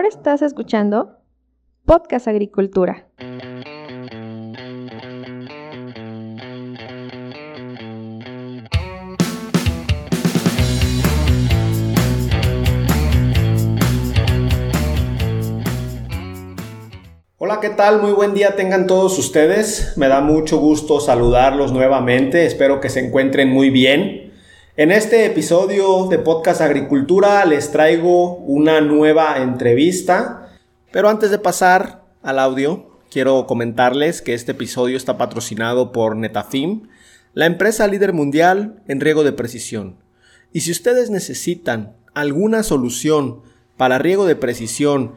Ahora estás escuchando Podcast Agricultura. Hola, ¿qué tal? Muy buen día tengan todos ustedes. Me da mucho gusto saludarlos nuevamente. Espero que se encuentren muy bien. En este episodio de Podcast Agricultura les traigo una nueva entrevista, pero antes de pasar al audio, quiero comentarles que este episodio está patrocinado por Netafim, la empresa líder mundial en riego de precisión. Y si ustedes necesitan alguna solución para riego de precisión,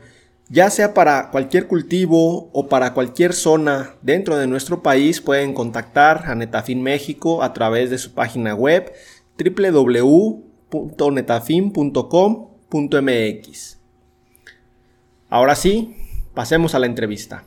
ya sea para cualquier cultivo o para cualquier zona dentro de nuestro país, pueden contactar a Netafim México a través de su página web www.netafim.com.mx. Ahora sí, pasemos a la entrevista.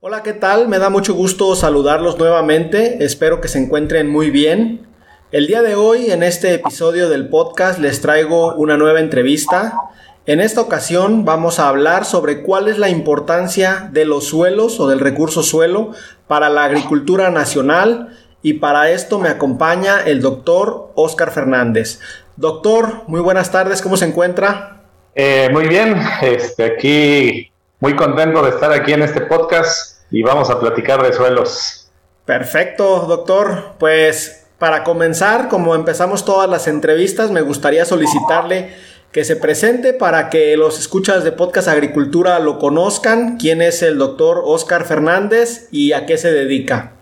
Hola, ¿qué tal? Me da mucho gusto saludarlos nuevamente. Espero que se encuentren muy bien. El día de hoy, en este episodio del podcast, les traigo una nueva entrevista. En esta ocasión vamos a hablar sobre cuál es la importancia de los suelos o del recurso suelo para la agricultura nacional y para esto me acompaña el doctor Oscar Fernández. Doctor, muy buenas tardes, ¿cómo se encuentra? Eh, muy bien, este, aquí muy contento de estar aquí en este podcast y vamos a platicar de suelos. Perfecto, doctor. Pues para comenzar, como empezamos todas las entrevistas, me gustaría solicitarle que se presente para que los escuchas de Podcast Agricultura lo conozcan. ¿Quién es el doctor Oscar Fernández y a qué se dedica?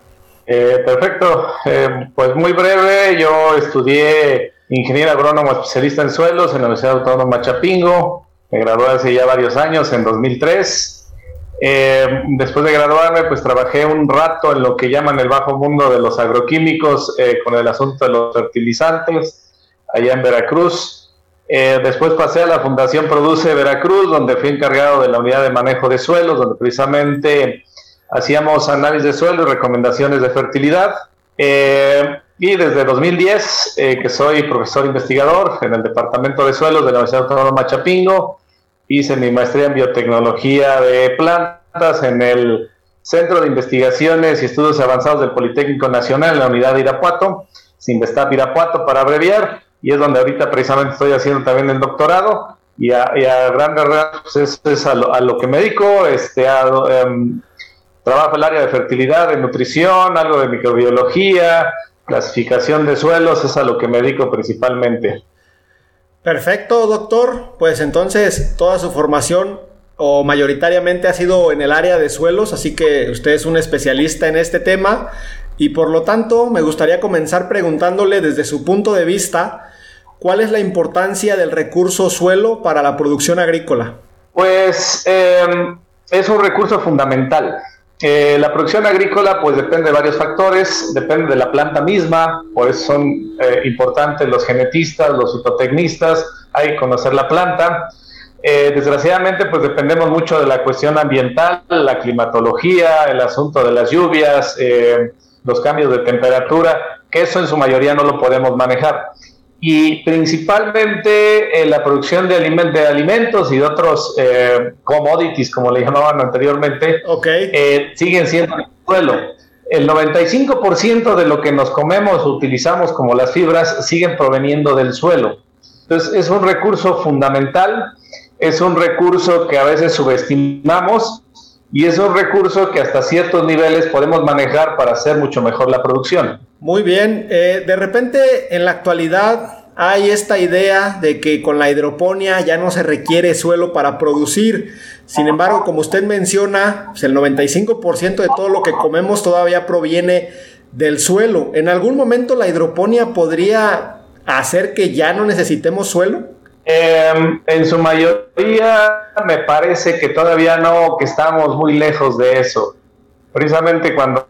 Eh, perfecto, eh, pues muy breve, yo estudié ingeniero agrónomo especialista en suelos en la Universidad Autónoma Chapingo, me gradué hace ya varios años, en 2003. Eh, después de graduarme, pues trabajé un rato en lo que llaman el bajo mundo de los agroquímicos con el asunto de los fertilizantes, allá en Veracruz. después pasé a la Fundación Produce Veracruz, donde fui encargado de la unidad de manejo de suelos, donde precisamente hacíamos análisis de suelo y recomendaciones de fertilidad. Eh, y desde 2010, eh, que soy profesor investigador en el Departamento de Suelos de la Universidad Autónoma Chapingo, hice mi maestría en biotecnología de plantas en el Centro de Investigaciones y Estudios Avanzados del Politécnico Nacional, en la unidad de Irapuato, Sinvestap Irapuato para abreviar, y es donde ahorita precisamente estoy haciendo también el doctorado, y a, grandes rasgos es, es a, lo, que me dedico, este, a, em, Trabajo el área de fertilidad, de nutrición, algo de microbiología, clasificación de suelos, es a lo que me dedico principalmente. Perfecto, doctor. Pues entonces toda su formación o mayoritariamente ha sido en el área de suelos, así que usted es un especialista en este tema y por lo tanto me gustaría comenzar preguntándole desde su punto de vista cuál es la importancia del recurso suelo para la producción agrícola. Pues em, es un recurso fundamental. Eh, la producción agrícola pues depende de varios factores, depende de la planta misma, por eso son eh, importantes los genetistas, los fitotecnistas, hay que conocer la planta. Eh, desgraciadamente pues dependemos mucho de la cuestión ambiental, la climatología, el asunto de las lluvias, los cambios de temperatura, que eso en su mayoría no lo podemos manejar y principalmente en la producción de, de alimentos y de otros eh, commodities, como le llamaban anteriormente, eh, siguen siendo el suelo. El 95% de lo que nos comemos o utilizamos como las fibras siguen proveniendo del suelo. Entonces es un recurso fundamental, es un recurso que a veces subestimamos y es un recurso que hasta ciertos niveles podemos manejar para hacer mucho mejor la producción. Muy bien, eh, de repente en la actualidad hay esta idea de que con la hidroponía ya no se requiere suelo para producir. Sin embargo, como usted menciona, pues, el 95% de todo lo que comemos todavía proviene del suelo. ¿En algún momento la hidroponía podría hacer que ya no necesitemos suelo? Em, en su mayoría me parece que todavía no, que estamos muy lejos de eso. Precisamente cuando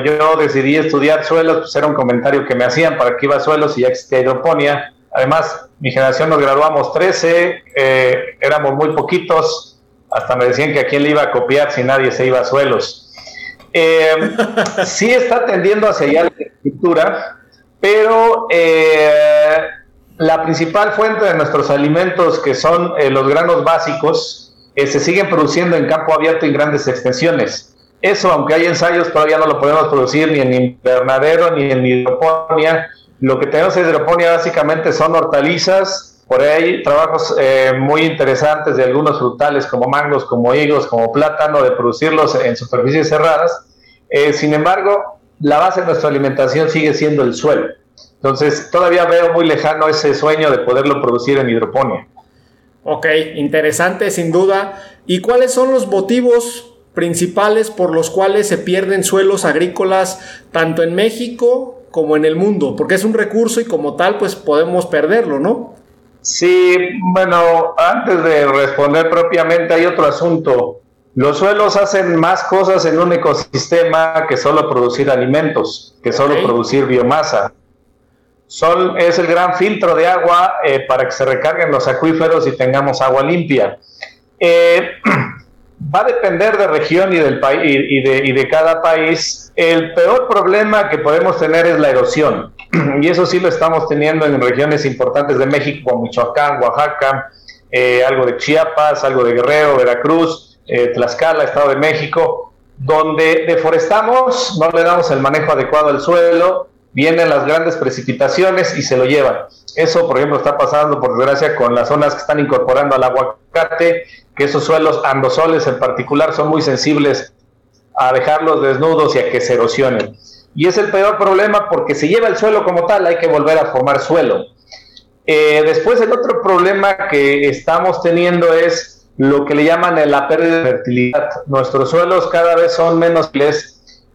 yo decidí estudiar suelos, pues era un comentario que me hacían para que iba a suelos y ya existía hidroponía. Además, mi generación nos graduamos 13, eh, éramos muy poquitos, hasta me decían que a quién le iba a copiar si nadie se iba a suelos. Eh, sí está tendiendo hacia allá la escritura, pero eh, la principal fuente de nuestros alimentos, que son los granos básicos, se siguen produciendo en campo abierto en grandes extensiones. Eso, aunque hay ensayos, todavía no lo podemos producir ni en invernadero ni en hidroponía. Lo que tenemos en hidroponía básicamente son hortalizas, por ahí trabajos eh, muy interesantes de algunos frutales como mangos, como higos, como plátano, de producirlos en superficies cerradas. sin embargo, la base de nuestra alimentación sigue siendo el suelo. Entonces, todavía veo muy lejano ese sueño de poderlo producir en hidroponía. Ok, interesante sin duda. ¿Y cuáles son los motivos principales por los cuales se pierden suelos agrícolas tanto en México como en el mundo? Porque es un recurso y como tal, pues podemos perderlo, ¿no? Sí, bueno, antes de responder propiamente hay otro asunto. Los suelos hacen más cosas en un ecosistema que solo producir alimentos, que solo producir biomasa. Son, es el gran filtro de agua eh, para que se recarguen los acuíferos y tengamos agua limpia. Eh, va a depender de región y, del país, y, de, y de cada país. El peor problema que podemos tener es la erosión. Y eso sí lo estamos teniendo en regiones importantes de México, como Michoacán, Oaxaca, eh, algo de Chiapas, algo de Guerrero, Veracruz eh, Tlaxcala, Estado de México, donde deforestamos, no le damos el manejo adecuado al suelo, vienen las grandes precipitaciones y se lo llevan. Eso, por ejemplo, está pasando, por desgracia, con las zonas que están incorporando al aguacate, que esos suelos andosoles en particular son muy sensibles a dejarlos desnudos y a que se erosionen. Y es el peor problema porque se lleva el suelo como tal, hay que volver a formar suelo. Eh, después el otro problema que estamos teniendo es lo que le llaman la pérdida de fertilidad. Nuestros suelos cada vez son menos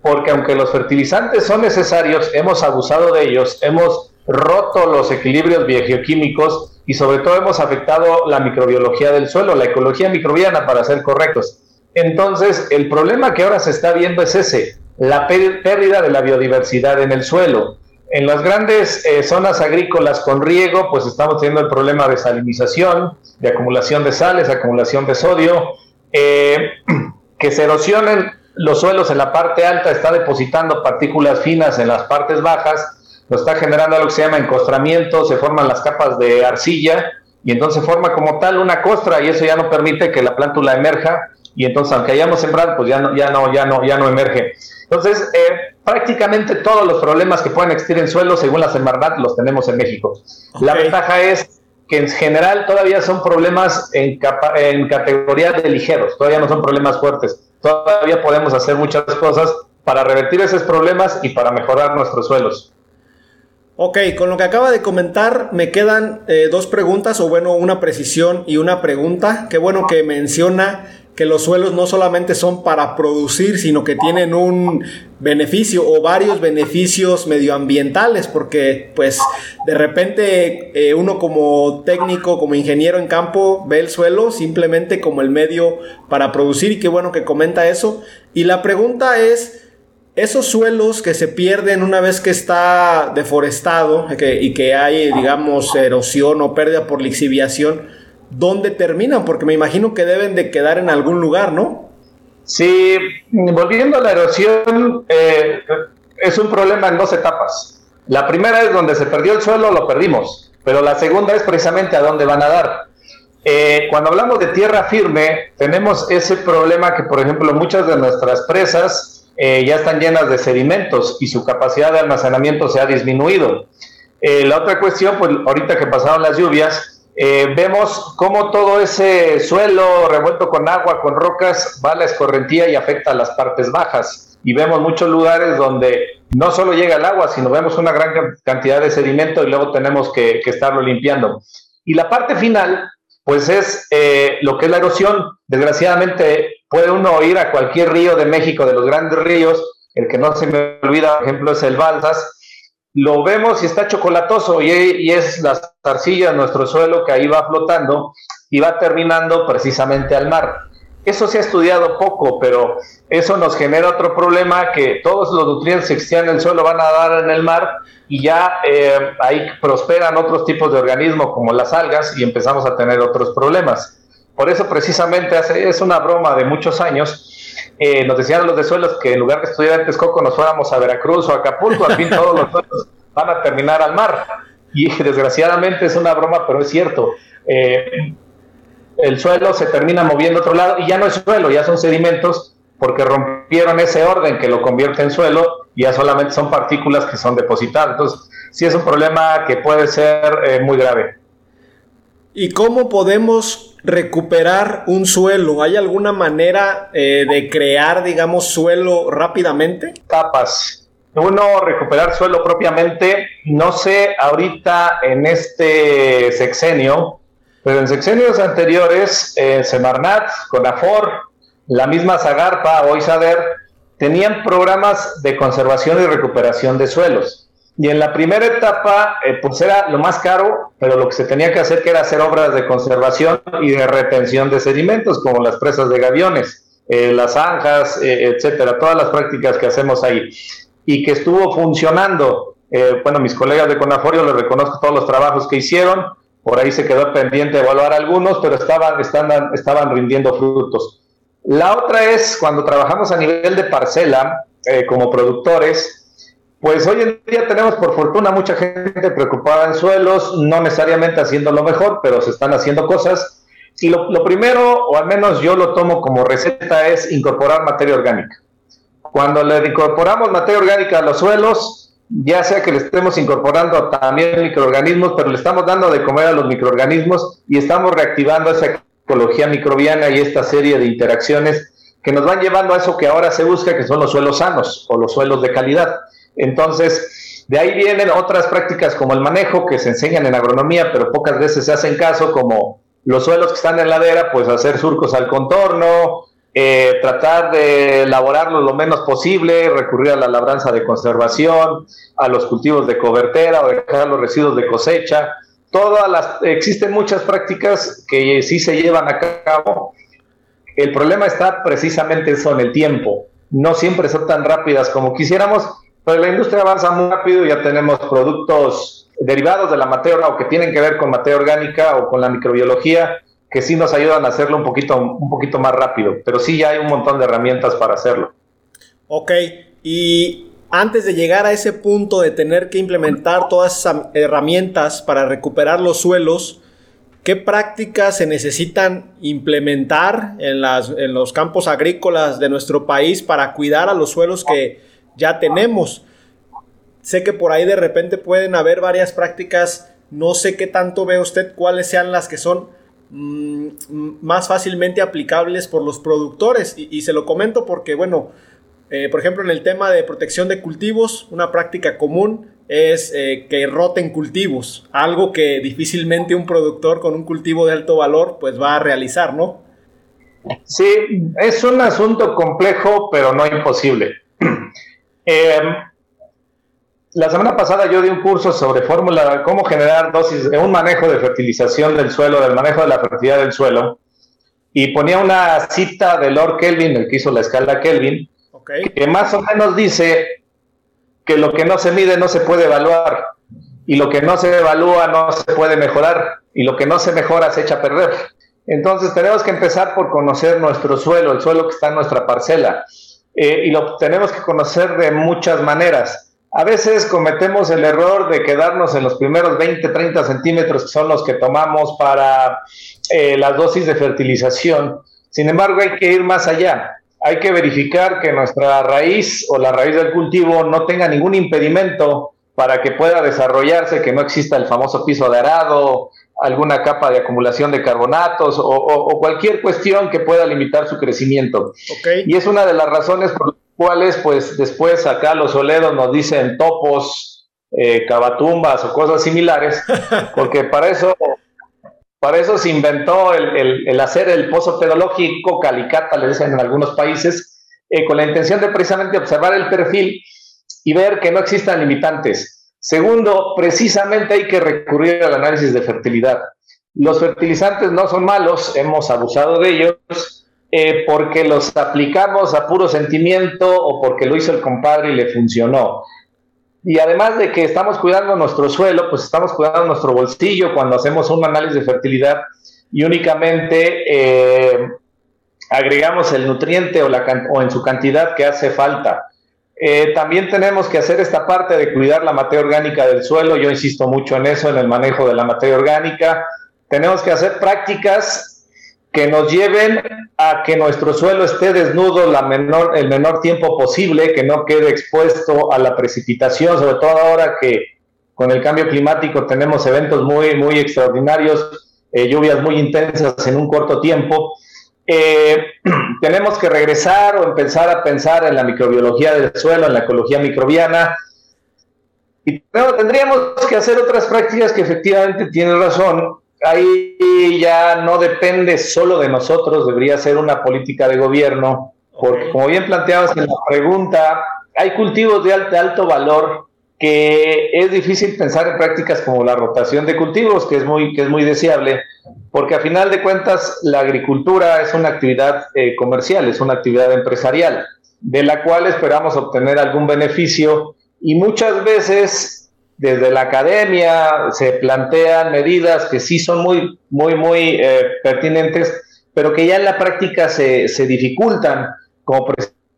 porque aunque los fertilizantes son necesarios, hemos abusado de ellos, hemos roto los equilibrios biogeoquímicos y sobre todo hemos afectado la microbiología del suelo, la ecología microbiana para ser correctos. Entonces, el problema que ahora se está viendo es ese, la pérdida de la biodiversidad en el suelo. En las grandes eh, zonas agrícolas con riego, pues estamos teniendo el problema de salinización, de acumulación de sales, acumulación de sodio, eh, que se erosionen los suelos en la parte alta, está depositando partículas finas en las partes bajas, lo está generando algo que se llama encostramiento, se forman las capas de arcilla y entonces forma como tal una costra y eso ya no permite que la plántula emerja y entonces aunque hayamos sembrado, pues ya no, ya no, ya no, ya no emerge. Entonces, eh, prácticamente todos los problemas que pueden existir en suelo, según la Semarnat, los tenemos en México. La ventaja es que en general todavía son problemas en, en categoría de ligeros, todavía no son problemas fuertes. Todavía podemos hacer muchas cosas para revertir esos problemas y para mejorar nuestros suelos. Ok, con lo que acaba de comentar me quedan eh, dos preguntas, o bueno, una precisión y una pregunta. Qué bueno que menciona que los suelos no solamente son para producir, sino que tienen un beneficio o varios beneficios medioambientales, porque pues de repente eh, uno como técnico, como ingeniero en campo, ve el suelo simplemente como el medio para producir y qué bueno que comenta eso. Y la pregunta es, esos suelos que se pierden una vez que está deforestado y que hay, digamos, erosión o pérdida por lixiviación, dónde terminan, porque me imagino que deben de quedar en algún lugar, ¿no? Sí, volviendo a la erosión, eh, es un problema en dos etapas. La primera es donde se perdió el suelo, lo perdimos, pero la segunda es precisamente a dónde van a dar. Eh, cuando hablamos de tierra firme, tenemos ese problema que, por ejemplo, muchas de nuestras presas eh, ya están llenas de sedimentos y su capacidad de almacenamiento se ha disminuido. la otra cuestión, pues ahorita que pasaron las lluvias, eh, vemos cómo todo ese suelo revuelto con agua, con rocas, va a la escorrentía y afecta a las partes bajas. Y vemos muchos lugares donde no solo llega el agua, sino vemos una gran cantidad de sedimento y luego tenemos que, estarlo limpiando. Y la parte final, pues es eh, lo que es la erosión. Desgraciadamente puede uno ir a cualquier río de México, de los grandes ríos, el que no se me olvida, por ejemplo, es el Balsas, lo vemos y está chocolatoso y, es la arcilla, nuestro suelo que ahí va flotando y va terminando precisamente al mar. Eso se ha estudiado poco, pero eso nos genera otro problema que todos los nutrientes que existían en el suelo van a dar en el mar y ya eh, ahí prosperan otros tipos de organismos como las algas y empezamos a tener otros problemas. Por eso precisamente hace, es una broma de muchos años. Eh, nos decían los de suelos que en lugar de estudiar en Texcoco nos fuéramos a Veracruz o a Acapulco, al fin todos los suelos van a terminar al mar. y desgraciadamente es una broma, pero es cierto. Eh, el suelo se termina moviendo a otro lado y ya no es suelo, ya son sedimentos porque rompieron ese orden que lo convierte en suelo y ya solamente son partículas que son depositadas. Entonces, sí es un problema que puede ser eh, muy grave. ¿Y cómo podemos recuperar un suelo? ¿Hay alguna manera eh, de crear, digamos, suelo rápidamente? Tapas. Uno, recuperar suelo propiamente, no sé ahorita en este sexenio, pero en sexenios anteriores, eh, Semarnat, Conafor, la misma Zagarpa o Isader, tenían programas de conservación y recuperación de suelos. Y en la primera etapa, eh, pues era lo más caro, pero lo que se tenía que hacer que era hacer obras de conservación y de retención de sedimentos, como las presas de gaviones, eh, las zanjas, eh, etcétera, todas las prácticas que hacemos ahí. Y que estuvo funcionando. bueno, mis colegas de Conaforio les reconozco todos los trabajos que hicieron. Por ahí se quedó pendiente evaluar algunos, pero estaban, estaban, estaban rindiendo frutos. La otra es cuando trabajamos a nivel de parcela, como productores, pues hoy en día tenemos por fortuna mucha gente preocupada en suelos, no necesariamente haciendo lo mejor, pero se están haciendo cosas. Y lo, primero, o al menos yo lo tomo como receta, es incorporar materia orgánica. Cuando le incorporamos materia orgánica a los suelos, ya sea que le estemos incorporando también microorganismos, pero le estamos dando de comer a los microorganismos y estamos reactivando esa ecología microbiana y esta serie de interacciones que nos van llevando a eso que ahora se busca, que son los suelos sanos o los suelos de calidad. Entonces, de ahí vienen otras prácticas como el manejo que se enseñan en agronomía, pero pocas veces se hacen caso, como los suelos que están en ladera, pues hacer surcos al contorno, eh, tratar de elaborarlo lo menos posible, recurrir a la labranza de conservación, a los cultivos de cobertera o dejar los residuos de cosecha. Todas las, existen muchas prácticas que sí se llevan a cabo. El problema está precisamente eso en el tiempo. No siempre son tan rápidas como quisiéramos pues la industria avanza muy rápido, ya tenemos productos derivados de la materia o que tienen que ver con materia orgánica o con la microbiología que sí nos ayudan a hacerlo un poquito, un poquito más rápido, pero sí ya hay un montón de herramientas para hacerlo. Ok, y antes de llegar a ese punto de tener que implementar todas esas herramientas para recuperar los suelos, ¿qué prácticas se necesitan implementar en, las, en los campos agrícolas de nuestro país para cuidar a los suelos que ya tenemos. Sé que por ahí de repente pueden haber varias prácticas, no sé qué tanto ve usted cuáles sean las que son mm, más fácilmente aplicables por los productores. Y, se lo comento porque, bueno, eh, por ejemplo, en el tema de protección de cultivos, una práctica común es eh, que roten cultivos, algo que difícilmente un productor con un cultivo de alto valor pues va a realizar, ¿no? Sí, es un asunto complejo, pero no imposible. Eh, la semana pasada yo di un curso sobre fórmula, cómo generar dosis, de un manejo de fertilización del suelo, del manejo de la fertilidad del suelo, y ponía una cita de Lord Kelvin, el que hizo la escala Kelvin, que más o menos dice que lo que no se mide no se puede evaluar, y lo que no se evalúa no se puede mejorar, y lo que no se mejora se echa a perder. Entonces tenemos que empezar por conocer nuestro suelo, el suelo que está en nuestra parcela eh, y lo tenemos que conocer de muchas maneras. A veces cometemos el error de quedarnos en los primeros 20, 30 centímetros que son los que tomamos para eh, las dosis de fertilización. Sin embargo, hay que ir más allá. Hay que verificar que nuestra raíz o la raíz del cultivo no tenga ningún impedimento para que pueda desarrollarse, que no exista el famoso piso de arado, alguna capa de acumulación de carbonatos o, cualquier cuestión que pueda limitar su crecimiento. Y es una de las razones por las cuales, pues después acá los oleros nos dicen topos, eh, cabatumbas o cosas similares, porque para eso, para eso se inventó el, hacer el pozo pedológico, calicata, le dicen en algunos países, eh, con la intención de precisamente observar el perfil y ver que no existan limitantes Segundo, precisamente hay que recurrir al análisis de fertilidad. Los fertilizantes no son malos, hemos abusado de ellos eh, porque los aplicamos a puro sentimiento o porque lo hizo el compadre y le funcionó. Y además de que estamos cuidando nuestro suelo, pues estamos cuidando nuestro bolsillo cuando hacemos un análisis de fertilidad y únicamente eh, agregamos el nutriente o, en su cantidad que hace falta. Eh, también tenemos que hacer esta parte de cuidar la materia orgánica del suelo. Yo insisto mucho en eso, en el manejo de la materia orgánica. Tenemos que hacer prácticas que nos lleven a que nuestro suelo esté desnudo el menor tiempo posible, que no quede expuesto a la precipitación, sobre todo ahora que con el cambio climático tenemos eventos muy, muy extraordinarios, eh, lluvias muy intensas en un corto tiempo. Eh, tenemos que regresar o empezar a pensar en la microbiología del suelo, en la ecología microbiana. Y tendríamos que hacer otras prácticas que efectivamente tienen razón. Ahí ya no depende solo de nosotros, debería ser una política de gobierno, porque como bien planteabas en la pregunta, hay cultivos de alto, de alto valor que es difícil pensar en prácticas como la rotación de cultivos, que es muy, que es muy deseable, porque a final de cuentas la agricultura es una actividad eh, comercial, es una actividad empresarial, de la cual esperamos obtener algún beneficio y muchas veces desde la academia se plantean medidas que sí son muy, muy, muy eh, pertinentes, pero que ya en la práctica se, se dificultan, como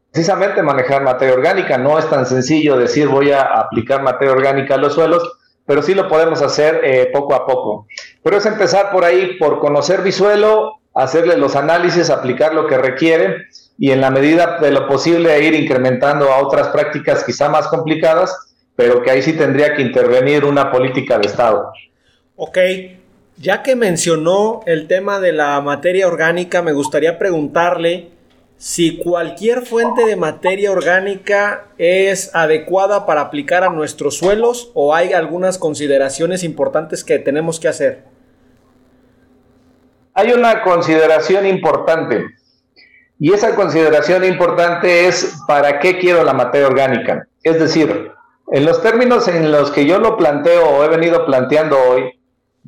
precisamente manejar materia orgánica. No es tan sencillo decir voy a aplicar materia orgánica a los suelos, pero sí lo podemos hacer eh, poco a poco. Pero es empezar por ahí, por conocer mi suelo, hacerle los análisis, aplicar lo que requiere y en la medida de lo posible ir incrementando a otras prácticas quizá más complicadas, pero que ahí sí tendría que intervenir una política de Estado. Ok, ya que mencionó el tema de la materia orgánica, me gustaría preguntarle si cualquier fuente de materia orgánica es adecuada para aplicar a nuestros suelos o hay algunas consideraciones importantes que tenemos que hacer. Hay una consideración importante y esa consideración importante es para qué quiero la materia orgánica. Es decir, en los términos en los que yo lo planteo o he venido planteando hoy,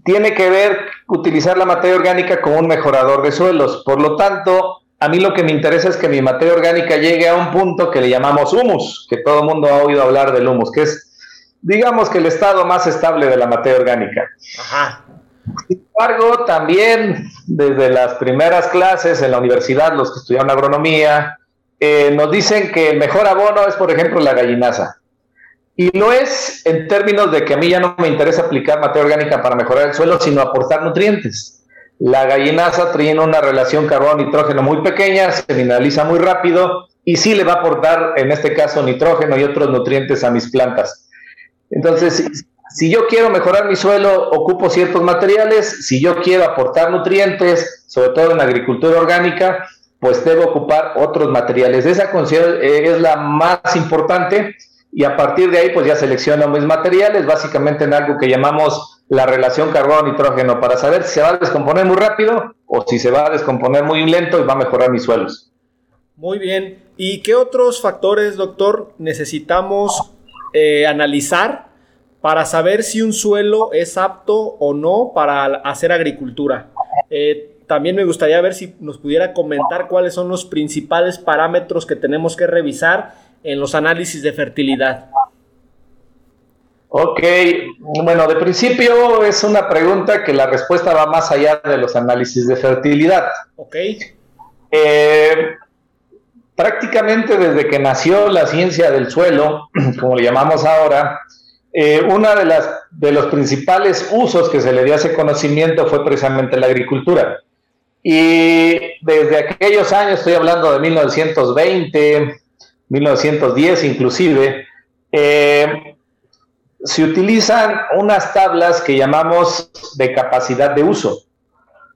tiene que ver utilizar la materia orgánica como un mejorador de suelos. Por lo tanto, a mí lo que me interesa es que mi materia orgánica llegue a un punto que le llamamos humus, que todo el mundo ha oído hablar del humus, que es, digamos que el estado más estable de la materia orgánica. Sin embargo, también desde las primeras clases en la universidad, los que estudiaron agronomía, eh, nos dicen que el mejor abono es, por ejemplo, la gallinaza. Y no es en términos de que a mí ya no me interesa aplicar materia orgánica para mejorar el suelo, sino aportar nutrientes. La gallinaza tiene una relación carbón-nitrógeno muy pequeña, se mineraliza muy rápido y sí le va a aportar, en este caso, nitrógeno y otros nutrientes a mis plantas. Entonces, si yo quiero mejorar mi suelo, ocupo ciertos materiales. Si yo quiero aportar nutrientes, sobre todo en agricultura orgánica, pues debo ocupar otros materiales. Esa es la más importante y a partir de ahí pues ya selecciono mis materiales, básicamente en algo que llamamos la relación carbón-nitrógeno para saber si se va a descomponer muy rápido o si se va a descomponer muy lento y va a mejorar mis suelos. Muy bien. ¿Y qué otros factores, doctor, necesitamos eh, analizar para saber si un suelo es apto o no para hacer agricultura? Eh, también me gustaría ver si nos pudiera comentar cuáles son los principales parámetros que tenemos que revisar en los análisis de fertilidad. Ok, bueno, de principio es una pregunta que la respuesta va más allá de los análisis de fertilidad. Ok. Eh, prácticamente desde que nació la ciencia del suelo, como le llamamos ahora, eh, uno de, las, de los principales usos que se le dio a ese conocimiento fue precisamente la agricultura. Y desde aquellos años, estoy hablando de 1920, 1910 inclusive, eh, se utilizan unas tablas que llamamos de capacidad de uso,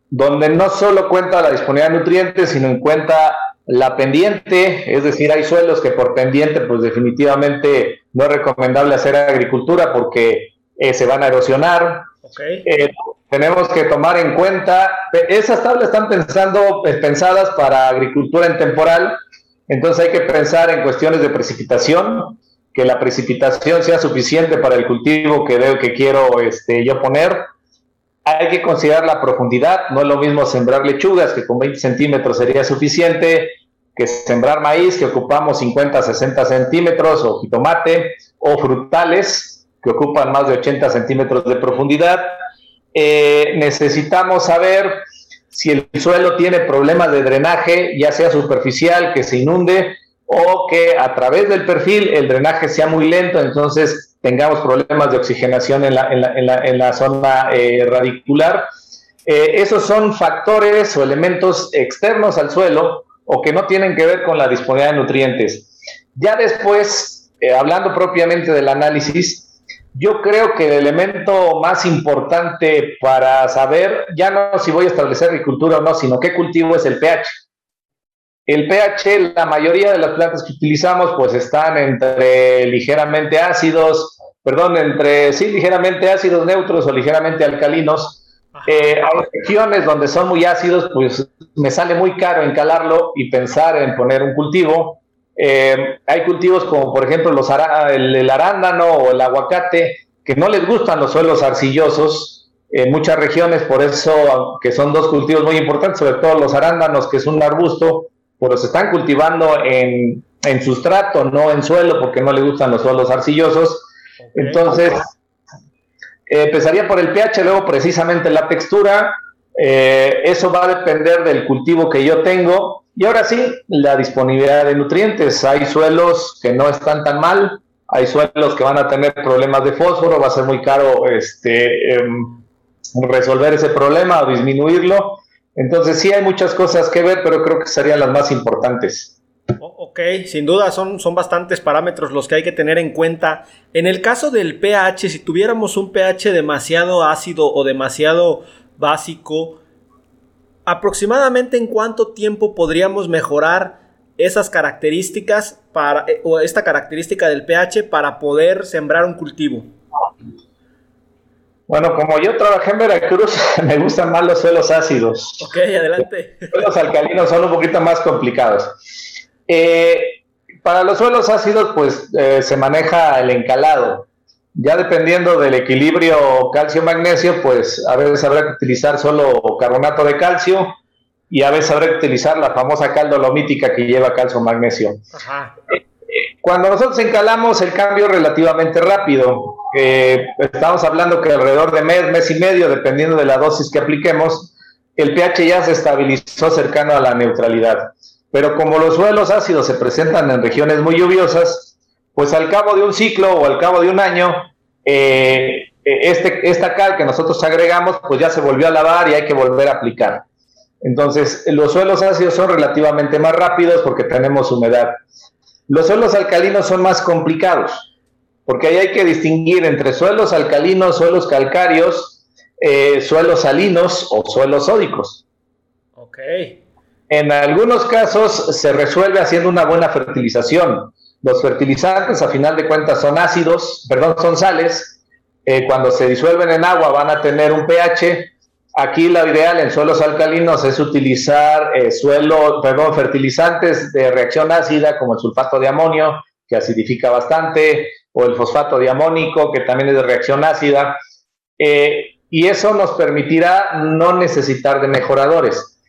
donde no solo cuenta la disponibilidad de nutrientes, sino en cuenta la pendiente, es decir, hay suelos que por pendiente, pues definitivamente no es recomendable hacer agricultura porque eh, se van a erosionar. Eh, tenemos que tomar en cuenta, esas tablas están pensando, eh, pensadas para agricultura en temporal, entonces hay que pensar en cuestiones de precipitación, que la precipitación sea suficiente para el cultivo que, que quiero este, yo poner. Hay que considerar la profundidad, no es lo mismo sembrar lechugas, que con 20 centímetros sería suficiente, que sembrar maíz, que ocupamos 50, 60 centímetros, o jitomate, o frutales, que ocupan más de 80 centímetros de profundidad. Eh, necesitamos saber si el suelo tiene problemas de drenaje, ya sea superficial, que se inunde, o que a través del perfil el drenaje sea muy lento, entonces tengamos problemas de oxigenación en la, zona eh, radicular. Eh, esos son factores o elementos externos al suelo o que no tienen que ver con la disponibilidad de nutrientes. Ya después, eh, hablando propiamente del análisis, yo creo que el elemento más importante para saber, ya no si voy a establecer agricultura o no, sino qué cultivo es el pH. El pH, la mayoría de las plantas que utilizamos, pues están entre ligeramente ácidos, perdón, entre sí, ligeramente ácidos neutros o ligeramente alcalinos. Eh, hay regiones donde son muy ácidos, pues me sale muy caro encalarlo y pensar en poner un cultivo. Eh, hay cultivos como por ejemplo los el, arándano o el aguacate que no les gustan los suelos arcillosos en muchas regiones, por eso que son dos cultivos muy importantes, sobre todo los arándanos, que es un arbusto, pero se están cultivando en, en sustrato, no en suelo, porque no le gustan los suelos arcillosos. Entonces, eh, empezaría por el pH, luego precisamente la textura. Eh, eso va a depender del cultivo que yo tengo. Y ahora sí, la disponibilidad de nutrientes. Hay suelos que no están tan mal, hay suelos que van a tener problemas de fósforo, va a ser muy caro este, em, resolver ese problema o disminuirlo. Entonces sí hay muchas cosas que ver, pero creo que serían las más importantes. Ok, sin duda son, son bastantes parámetros los que hay que tener en cuenta. En el caso del pH, si tuviéramos un pH demasiado ácido o demasiado básico, aproximadamente en cuánto tiempo podríamos mejorar esas características para, eh, o esta característica del pH para poder sembrar un cultivo. Bueno, como yo trabajé en Veracruz, me gustan más los suelos ácidos. Ok, adelante. Los suelos alcalinos son un poquito más complicados. Eh, para los suelos ácidos, pues eh, se maneja el encalado. Ya dependiendo del equilibrio calcio-magnesio, pues a veces habrá que utilizar solo carbonato de calcio y a veces habrá que utilizar la famosa caldolomítica que lleva calcio-magnesio. Ajá. Cuando nosotros encalamos, el cambio relativamente rápido. Eh, estamos hablando que alrededor de mes, mes y medio, dependiendo de la dosis que apliquemos, el pH ya se estabilizó cercano a la neutralidad. Pero como los suelos ácidos se presentan en regiones muy lluviosas, pues al cabo de un ciclo o al cabo de un año, eh, este, esta cal que nosotros agregamos, pues ya se volvió a lavar y hay que volver a aplicar. Entonces, los suelos ácidos son relativamente más rápidos porque tenemos humedad. Los suelos alcalinos son más complicados, porque ahí hay que distinguir entre suelos alcalinos, suelos calcáreos, eh, suelos salinos o suelos sódicos. Ok. En algunos casos se resuelve haciendo una buena fertilización. Los fertilizantes, a final de cuentas, son ácidos, perdón, son sales. Eh, cuando se disuelven en agua van a tener un pH Aquí lo ideal en suelos alcalinos es utilizar eh, perdón, fertilizantes de reacción ácida como el sulfato de amonio, que acidifica bastante, o el fosfato diamónico, que también es de reacción ácida. Eh, y eso nos permitirá no necesitar de mejoradores.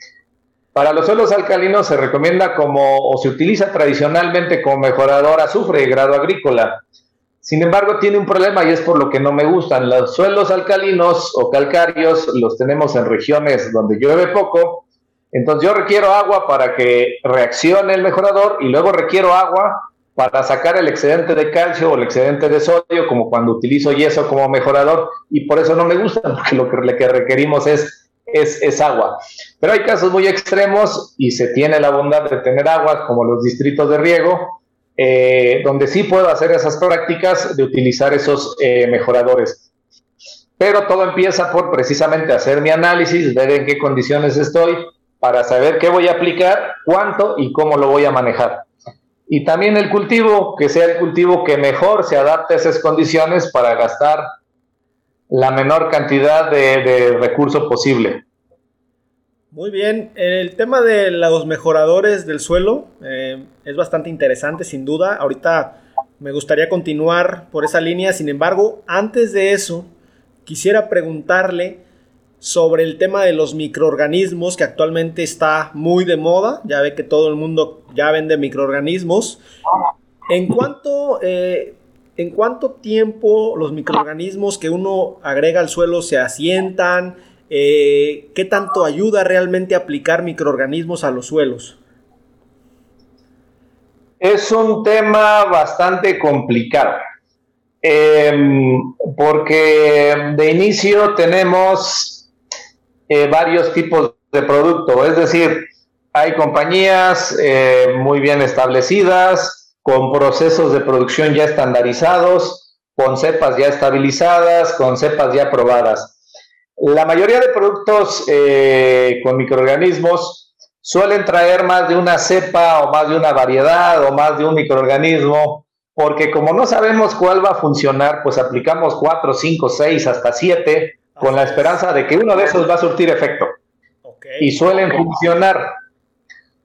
Para los suelos alcalinos se recomienda como, o se utiliza tradicionalmente como mejorador azufre de grado agrícola. Sin embargo, tiene un problema y es por lo que no me gustan. Los suelos alcalinos o calcáreos los tenemos en regiones donde llueve poco. Entonces yo requiero agua para que reaccione el mejorador y luego requiero agua para sacar el excedente de calcio o el excedente de sodio, como cuando utilizo yeso como mejorador, y por eso no me gusta, porque lo que requerimos es, es, es, agua. Pero hay casos muy extremos y se tiene la bondad de tener agua, como los distritos de riego, eh, donde sí puedo hacer esas prácticas de utilizar esos eh, mejoradores. Pero todo empieza por precisamente hacer mi análisis, ver en qué condiciones estoy, para saber qué voy a aplicar, cuánto y cómo lo voy a manejar. Y también el cultivo, que sea el cultivo que mejor se adapte a esas condiciones para gastar la menor cantidad de, de recurso posible. Muy bien, el tema de los mejoradores del suelo eh, es bastante interesante sin duda. Ahorita me gustaría continuar por esa línea, sin embargo, antes de eso, quisiera preguntarle sobre el tema de los microorganismos que actualmente está muy de moda. Ya ve que todo el mundo ya vende microorganismos. ¿En cuánto, eh, ¿En cuánto tiempo los microorganismos que uno agrega al suelo se asientan? Eh, ¿qué tanto ayuda realmente a aplicar microorganismos a los suelos? Es un tema bastante complicado, em, porque de inicio tenemos eh, varios tipos de producto, es decir, hay compañías eh, muy bien establecidas, con procesos de producción ya estandarizados, con cepas ya estabilizadas, con cepas ya probadas. La mayoría de productos eh, con microorganismos suelen traer más de una cepa o más de una variedad o más de un microorganismo, porque como no sabemos cuál va a funcionar, pues aplicamos cuatro, cinco, seis, hasta siete, con la esperanza de que uno de esos va a surtir efecto. Y suelen funcionar.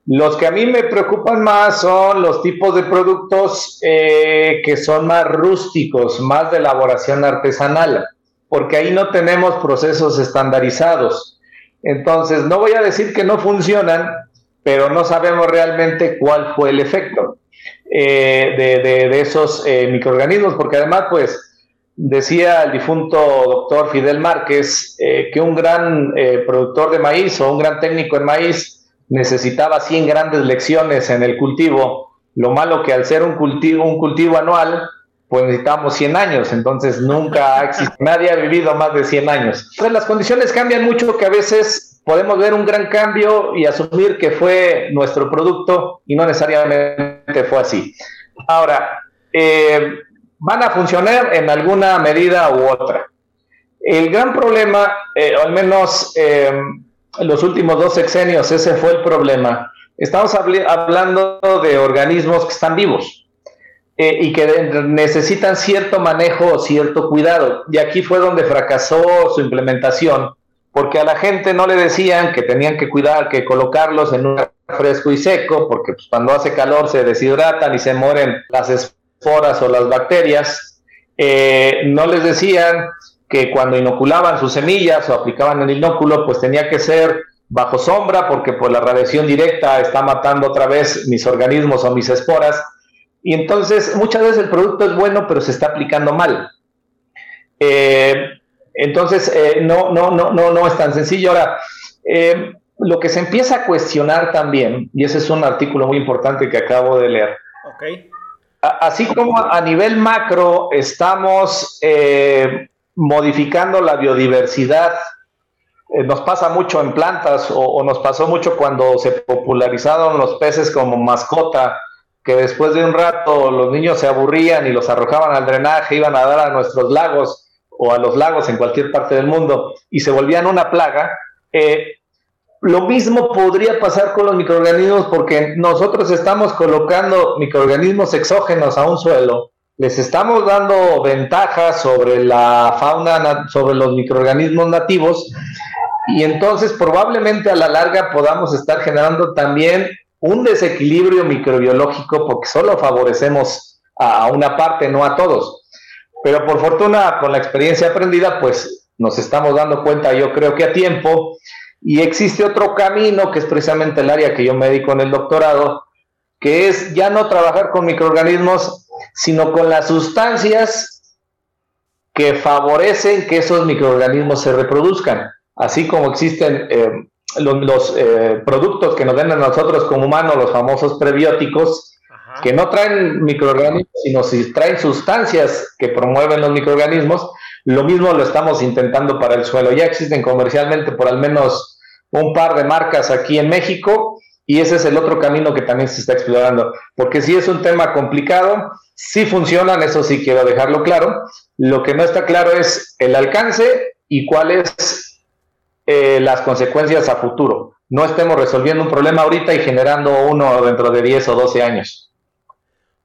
Los que a mí me preocupan más son los tipos de productos eh, que son más rústicos, más de elaboración artesanal, porque ahí no tenemos procesos estandarizados. Entonces, no voy a decir que no funcionan, pero no sabemos realmente cuál fue el efecto eh, de, esos eh, microorganismos, porque además, pues, decía el difunto doctor Fidel Márquez que un gran productor de maíz o un gran técnico en maíz necesitaba 100 grandes lecciones en el cultivo. Lo malo que al ser un cultivo, un cultivo anual, pues necesitamos 100 años, entonces nunca ha existido, nadie ha vivido más de 100 años. Entonces las condiciones cambian mucho que a veces podemos ver un gran cambio y asumir que fue nuestro producto y no necesariamente fue así. Ahora, eh, van a funcionar en alguna medida u otra. El gran problema, eh, al menos eh, los últimos dos sexenios, ese fue el problema. Estamos hablando de organismos que están vivos eh, y que necesitan cierto manejo o cierto cuidado. Y aquí fue donde fracasó su implementación, porque a la gente no le decían que tenían que cuidar, que colocarlos en un fresco y seco, porque pues, cuando hace calor se deshidratan y se mueren las esporas o las bacterias. Eh, no les decían que cuando inoculaban sus semillas o aplicaban el inóculo, pues tenía que ser bajo sombra porque por la radiación directa está matando otra vez mis organismos o mis esporas. Y entonces muchas veces el producto es bueno, pero se está aplicando mal. Eh, entonces eh, no, no, no, no, no es tan sencillo. Ahora, eh, lo que se empieza a cuestionar también, y ese es un artículo muy importante que acabo de leer. así como a nivel macro estamos modificando la biodiversidad. Nos pasa mucho en plantas o, nos pasó mucho cuando se popularizaron los peces como mascota, que después de un rato los niños se aburrían y los arrojaban al drenaje, iban a dar a nuestros lagos o a los lagos en cualquier parte del mundo y se volvían una plaga. Eh, lo mismo podría pasar con los microorganismos porque nosotros estamos colocando microorganismos exógenos a un suelo les estamos dando ventajas sobre la fauna, sobre los microorganismos nativos, y entonces probablemente a la larga podamos estar generando también un desequilibrio microbiológico porque solo favorecemos a una parte, no a todos. Pero por fortuna, con la experiencia aprendida, pues nos estamos dando cuenta, yo creo que a tiempo, y existe otro camino que es precisamente el área que yo me dedico en el doctorado, que es ya no trabajar con microorganismos sino con las sustancias que favorecen que esos microorganismos se reproduzcan, así como existen eh, los, eh, productos que nos den a nosotros como humanos, los famosos prebióticos, que no traen microorganismos, sino si traen sustancias que promueven los microorganismos, lo mismo lo estamos intentando para el suelo. Ya existen comercialmente por al menos un par de marcas aquí en México y ese es el otro camino que también se está explorando, porque si es un tema complicado, sí funcionan, eso sí quiero dejarlo claro. Lo que no está claro es el alcance y cuáles eh, las consecuencias a futuro. No estemos resolviendo un problema ahorita y generando uno dentro de 10 o 12 años.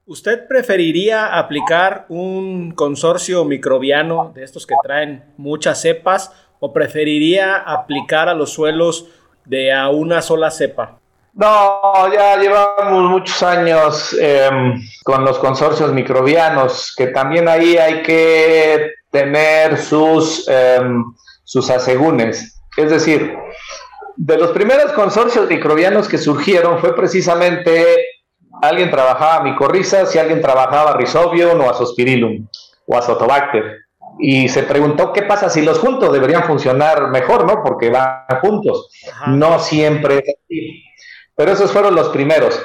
¿Usted preferiría aplicar un consorcio microbiano de estos que traen muchas cepas o preferiría aplicar a los suelos de a una sola cepa? No, ya llevamos muchos años em, con los consorcios microbianos, que también ahí hay que tener sus, em, sus asegúnes. Es decir, de los primeros consorcios microbianos que surgieron fue precisamente alguien trabajaba micorrizas y alguien trabajaba rhizobium o azospirillum o azotobacter. Y se preguntó qué pasa si los juntos deberían funcionar mejor, ¿no? Porque van juntos. No siempre es así pero esos fueron los primeros.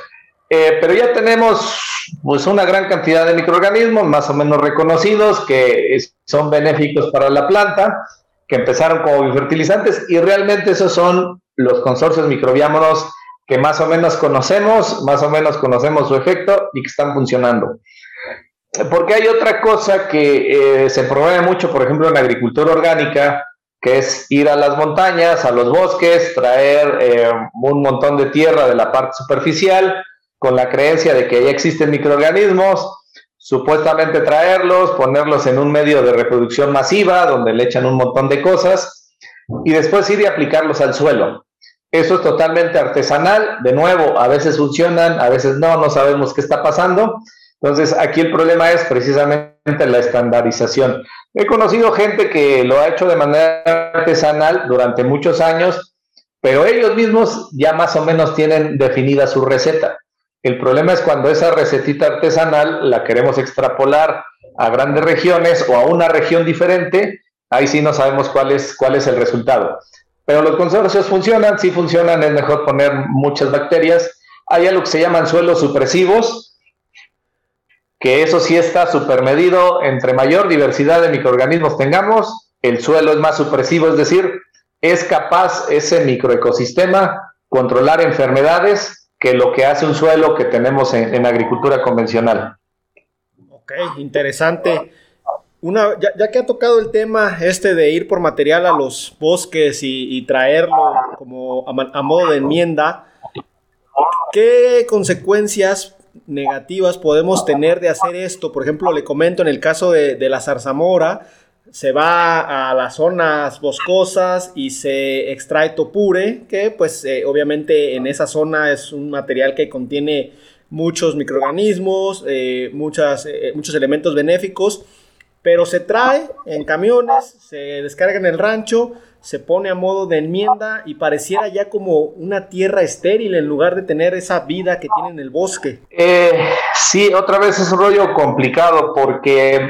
Eh, pero ya tenemos pues una gran cantidad de microorganismos más o menos reconocidos que son benéficos para la planta, que empezaron como biofertilizantes y realmente esos son los consorcios microbianos que más o menos conocemos, más o menos conocemos su efecto y que están funcionando. Porque hay otra cosa que eh, se promueve mucho, por ejemplo, en agricultura orgánica, que es ir a las montañas, a los bosques, traer eh, un montón de tierra de la parte superficial, con la creencia de que ya existen microorganismos, supuestamente traerlos, ponerlos en un medio de reproducción masiva, donde le echan un montón de cosas, y después ir y aplicarlos al suelo. Eso es totalmente artesanal, de nuevo, a veces funcionan, a veces no, no sabemos qué está pasando. Entonces, aquí el problema es precisamente la estandarización. He conocido gente que lo ha hecho de manera artesanal durante muchos años, pero ellos mismos ya más o menos tienen definida su receta. El problema es cuando esa recetita artesanal la queremos extrapolar a grandes regiones o a una región diferente, ahí sí no sabemos cuál es, cuál es el resultado. Pero los consorcios funcionan, sí funcionan, es mejor poner muchas bacterias. Hay algo que se llaman suelos supresivos, que eso sí está supermedido, entre mayor diversidad de microorganismos tengamos, el suelo es más supresivo, es decir, es capaz ese microecosistema controlar enfermedades que lo que hace un suelo que tenemos en, agricultura convencional. Ok, interesante. Una, ya, que ha tocado el tema este de ir por material a los bosques y, traerlo como a modo de enmienda, ¿qué consecuencias negativas podemos tener de hacer esto. Por ejemplo, le comento en el caso de, la zarzamora, se va a las zonas boscosas y se extrae topure, que pues eh, obviamente en esa zona es un material que contiene muchos microorganismos, eh, muchas, eh, muchos elementos benéficos, pero se trae en camiones, se descarga en el rancho, se pone a modo de enmienda y pareciera ya como una tierra estéril en lugar de tener esa vida que tiene en el bosque. Sí, otra vez es un rollo complicado porque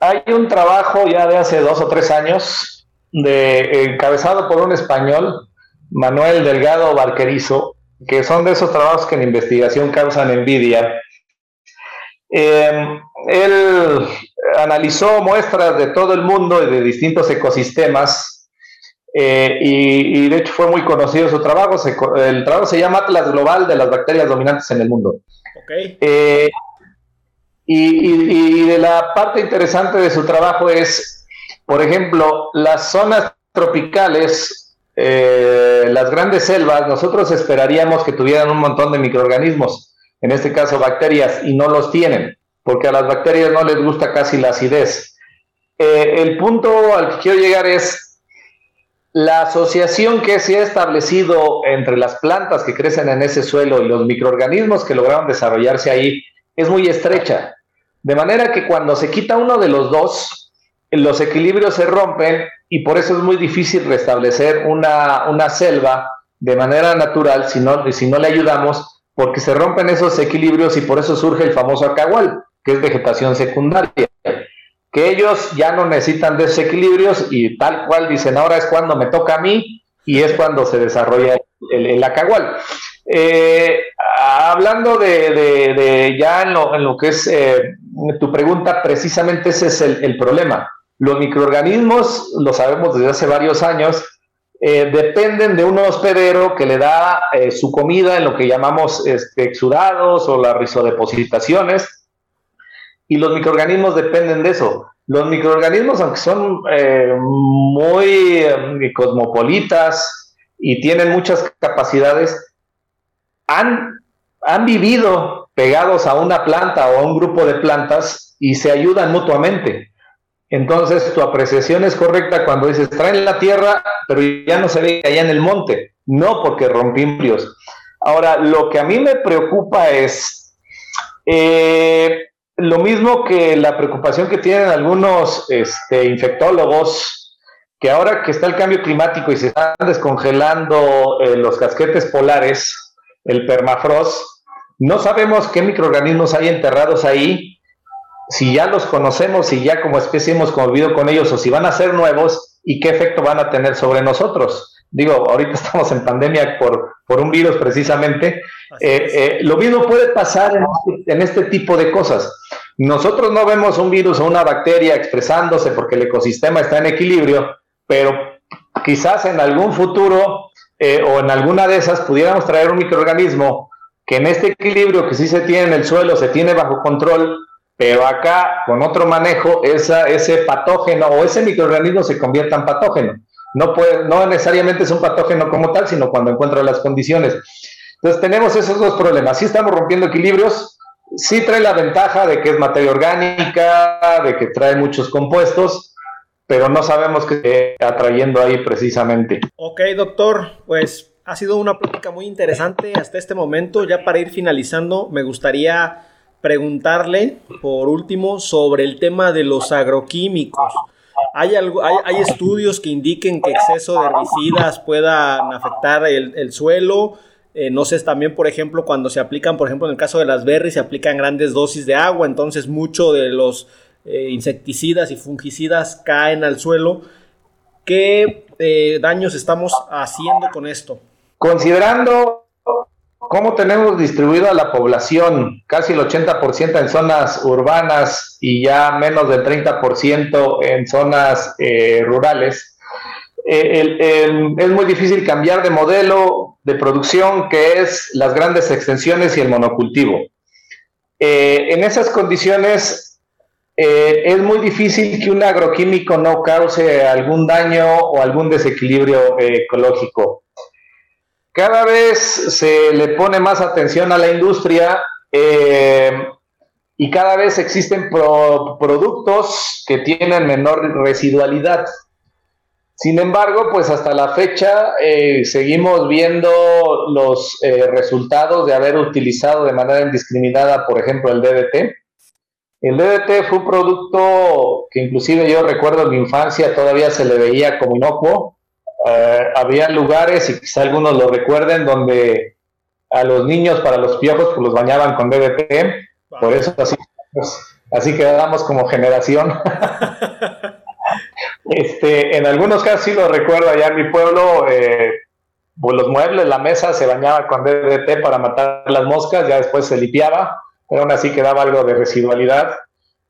hay un trabajo ya de hace dos o tres años de encabezado por un español, Manuel Delgado Barquerizo, que son de esos trabajos que en investigación causan envidia. Eh, él analizó muestras de todo el mundo y de distintos ecosistemas eh, y, de hecho fue muy conocido su trabajo. el trabajo se llama Atlas Global de las bacterias dominantes en el mundo. Eh, y, de la parte interesante de su trabajo es, por ejemplo, las zonas tropicales, eh, las grandes selvas, nosotros esperaríamos que tuvieran un montón de microorganismos, en este caso bacterias, y no los tienen, porque a las bacterias no les gusta casi la acidez. el punto al que quiero llegar es, la asociación que se ha establecido entre las plantas que crecen en ese suelo y los microorganismos que lograron desarrollarse ahí es muy estrecha. De manera que cuando se quita uno de los dos, los equilibrios se rompen y por eso es muy difícil restablecer una, selva de manera natural si no, si no le ayudamos, porque se rompen esos equilibrios y por eso surge el famoso acagual, que es vegetación secundaria que ellos ya no necesitan desequilibrios y tal cual dicen, ahora es cuando me toca a mí y es cuando se desarrolla el, el. Eh, hablando de, ya en lo, que es eh, tu pregunta, precisamente ese es el, problema. Los microorganismos, lo sabemos desde hace varios años, eh, dependen de un hospedero que le da su comida en lo que llamamos este, exudados o las rizodepositaciones, y los microorganismos dependen de eso. Los microorganismos, aunque son eh, muy eh, cosmopolitas y tienen muchas capacidades, han, han vivido pegados a una planta o a un grupo de plantas y se ayudan mutuamente. Entonces, tu apreciación es correcta cuando dices, traen la tierra, pero ya no se ve allá en el monte. No porque rompimbrios. Ahora, lo que a mí me preocupa es, eh, lo mismo que la preocupación que tienen algunos este, infectólogos, que ahora que está el cambio climático y se están descongelando eh, los casquetes polares, el permafrost, no sabemos qué microorganismos hay enterrados ahí, si ya los conocemos, si ya como especie hemos convivido con ellos o si van a ser nuevos y qué efecto van a tener sobre nosotros. digo, ahorita estamos en pandemia por, por un virus precisamente, eh, eh, lo mismo puede pasar este, en este, tipo de cosas. Nosotros no vemos un virus o una bacteria expresándose porque el ecosistema está en equilibrio, pero quizás en algún futuro eh, o en alguna de esas pudiéramos traer un microorganismo que en este equilibrio que sí se tiene en el suelo se tiene bajo control, pero acá con otro manejo ese patógeno o ese microorganismo se convierta en patógeno. No, puede, no necesariamente es un patógeno como tal, sino cuando encuentra las condiciones. Entonces tenemos esos dos problemas. Sí estamos rompiendo equilibrios, sí trae la ventaja de que es materia orgánica, de que trae muchos compuestos, pero no sabemos qué está atrayendo ahí precisamente. Ok, doctor, pues ha sido una plática muy interesante hasta este momento. Ya para ir finalizando, me gustaría preguntarle, por último, sobre el tema de los agroquímicos. ¿Hay, algo, hay, estudios que indiquen que exceso de herbicidas puedan afectar el, suelo? Eh, no sé, también, por ejemplo, cuando se aplican, por ejemplo, en el caso de las berries, se aplican grandes dosis de agua, entonces mucho de los eh, insecticidas y fungicidas caen al suelo. ¿Qué eh, daños estamos haciendo con esto? Considerando ¿Cómo tenemos distribuido a la población? Casi el 80% en zonas urbanas y ya menos del 30% en zonas eh, rurales. Eh, es muy difícil cambiar de modelo de producción que es las grandes extensiones y el monocultivo. Eh, en esas condiciones es muy difícil que un agroquímico no cause algún daño o algún desequilibrio ecológico cada vez se le pone más atención a la industria eh, y cada vez existen productos que tienen menor residualidad. Sin embargo, pues hasta la fecha eh, seguimos viendo los eh, resultados de haber utilizado de manera indiscriminada, por ejemplo, el DDT. El DDT fue un producto que inclusive yo recuerdo en mi infancia todavía se le veía como inocuo, eh, había lugares, y quizá algunos lo recuerden, donde a los niños para los piojos pues los bañaban con DDT, por eso así, pues, así quedamos como generación. este, en algunos casos sí lo recuerdo allá en mi pueblo, eh, pues los muebles, la mesa se bañaba con DDT para matar las moscas, ya después se limpiaba, pero aún así quedaba algo de residualidad.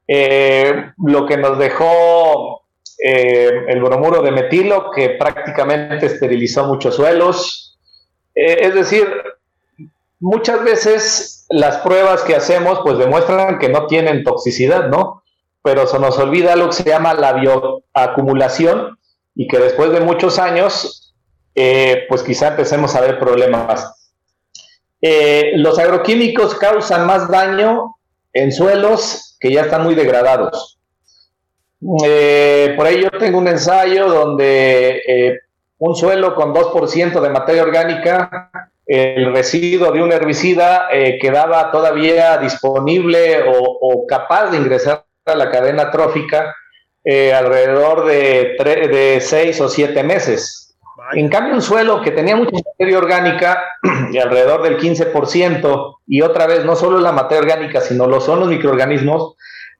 Eh, lo que nos dejó eh, el bromuro de metilo, que prácticamente esterilizó muchos suelos. Eh, es decir, muchas veces las pruebas que hacemos pues demuestran que no tienen toxicidad, ¿no? Pero se nos olvida lo que se llama la bioacumulación y que después de muchos años, eh, pues quizá empecemos a ver problemas. los agroquímicos causan más daño en suelos que ya están muy degradados. Eh, por ahí yo tengo un ensayo donde eh, un suelo con 2% de materia orgánica, el residuo de un herbicida eh, quedaba todavía disponible o, capaz de ingresar a la cadena trófica alrededor de, de 6 o 7 meses. En cambio, un suelo que tenía mucha materia orgánica, y alrededor del 15%, y otra vez no solo la materia orgánica, sino lo son los microorganismos,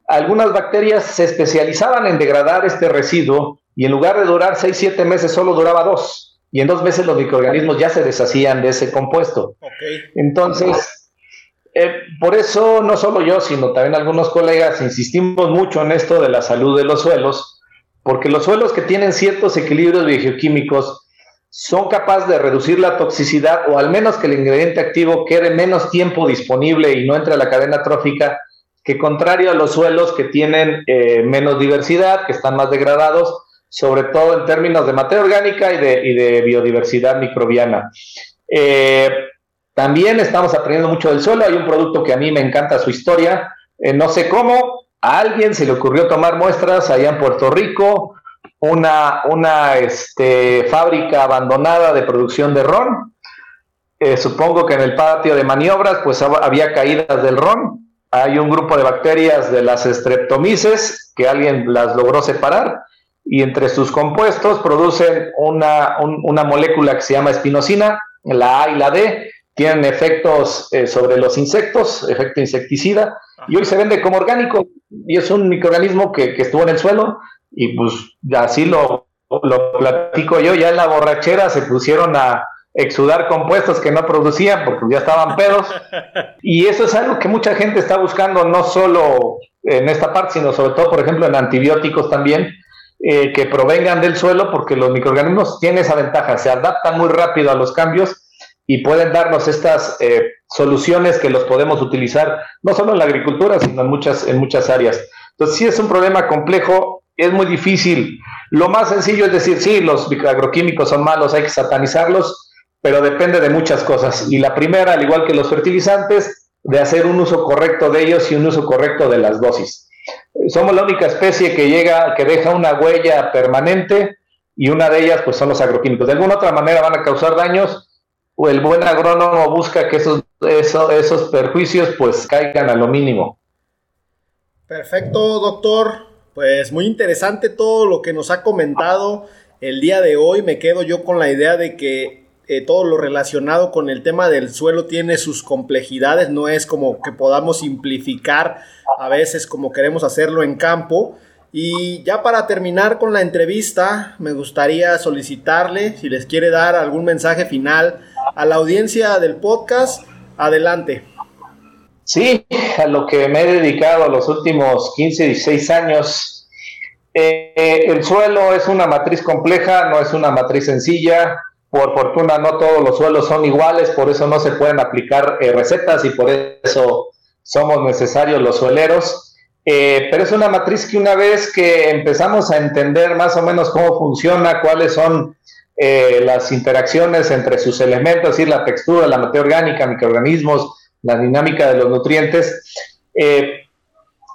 algunas bacterias se especializaban en degradar este residuo y en lugar de durar 6-7 meses solo duraba 2. Y en dos meses los microorganismos ya se deshacían de ese compuesto. Entonces, eh, por eso no solo yo, sino también algunos colegas insistimos mucho en esto de la salud de los suelos, porque los suelos que tienen ciertos equilibrios bioquímicos son capaces de reducir la toxicidad o al menos que el ingrediente activo quede menos tiempo disponible y no entre a la cadena trófica que contrario a los suelos que tienen eh, menos diversidad, que están más degradados, sobre todo en términos de materia orgánica y de, biodiversidad microbiana. Eh, también estamos aprendiendo mucho del suelo. Hay un producto que a mí me encanta su historia. Eh, no sé cómo, a alguien se le ocurrió tomar muestras allá en Puerto Rico, una, una este, fábrica abandonada de producción de ron. supongo que en el patio de maniobras pues había caídas del ron hay un grupo de bacterias de las streptomices que alguien las logró separar y entre sus compuestos producen una, molécula que se llama espinosina, la A y la D, tienen efectos eh, sobre los insectos, efecto insecticida, y hoy se vende como orgánico y es un microorganismo que, estuvo en el suelo y pues así lo lo platico yo, ya en la borrachera se pusieron a exudar compuestos que no producían porque ya estaban pedos. Y eso es algo que mucha gente está buscando, no solo en esta parte, sino sobre todo, por ejemplo, en antibióticos también, eh, que provengan del suelo, porque los microorganismos tienen esa ventaja, se adaptan muy rápido a los cambios y pueden darnos estas eh, soluciones que los podemos utilizar no solo en la agricultura, sino en muchas, en muchas áreas. Entonces, sí es un problema complejo, es muy difícil. Lo más sencillo es decir, sí, los agroquímicos son malos, hay que satanizarlos, pero depende de muchas cosas. Y la primera, al igual que los fertilizantes, de hacer un uso correcto de ellos y un uso correcto de las dosis. Somos la única especie que llega, que deja una huella permanente y una de ellas pues son los agroquímicos. De alguna otra manera van a causar daños o el buen agrónomo busca que esos, esos, perjuicios pues caigan a lo mínimo. Perfecto, doctor. Pues muy interesante todo lo que nos ha comentado el día de hoy. Me quedo yo con la idea de que eh, todo lo relacionado con el tema del suelo tiene sus complejidades. No es como que podamos simplificar a veces como queremos hacerlo en campo. Y ya para terminar con la entrevista, me gustaría solicitarle si les quiere dar algún mensaje final a la audiencia del podcast. Adelante. Sí, a lo que me he dedicado los últimos 15, 16 años. Eh, el suelo es una matriz compleja, no es una matriz sencilla. Por fortuna no todos los suelos son iguales, por eso no se pueden aplicar eh, recetas y por eso somos necesarios los sueleros. Eh, pero es una matriz que una vez que empezamos a entender más o menos cómo funciona, cuáles son las interacciones entre sus elementos, es decir, la textura, la materia orgánica, microorganismos, la dinámica de los nutrientes, eh,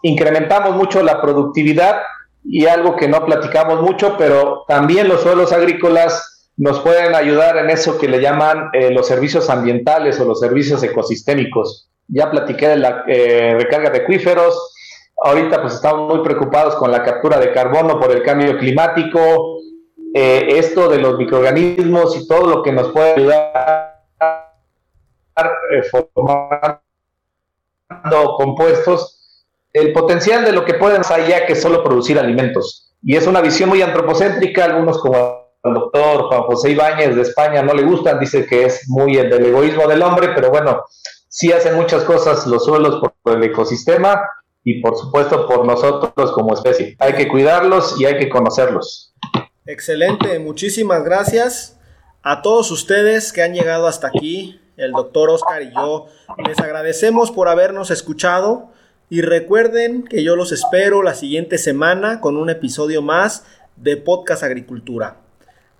incrementamos mucho la productividad y algo que no platicamos mucho, pero también los suelos agrícolas nos pueden ayudar en eso que le llaman eh, los servicios ambientales o los servicios ecosistémicos. Ya platiqué de la eh, recarga de acuíferos, ahorita pues estamos muy preocupados con la captura de carbono por el cambio climático, esto de los microorganismos y todo lo que nos puede ayudar eh, formando compuestos, el potencial de lo que pueden hacer allá que solo producir alimentos. Y es una visión muy antropocéntrica, algunos como el doctor Juan José Ibáñez de España no le gustan, dice que es muy del egoísmo del hombre, pero bueno, sí hacen muchas cosas los suelos por el ecosistema y por supuesto por nosotros como especie. Hay que cuidarlos y hay que conocerlos. Excelente, muchísimas gracias a todos ustedes que han llegado hasta aquí el doctor Oscar y yo les agradecemos por habernos escuchado y recuerden que yo los espero la siguiente semana con un episodio más de Podcast Agricultura.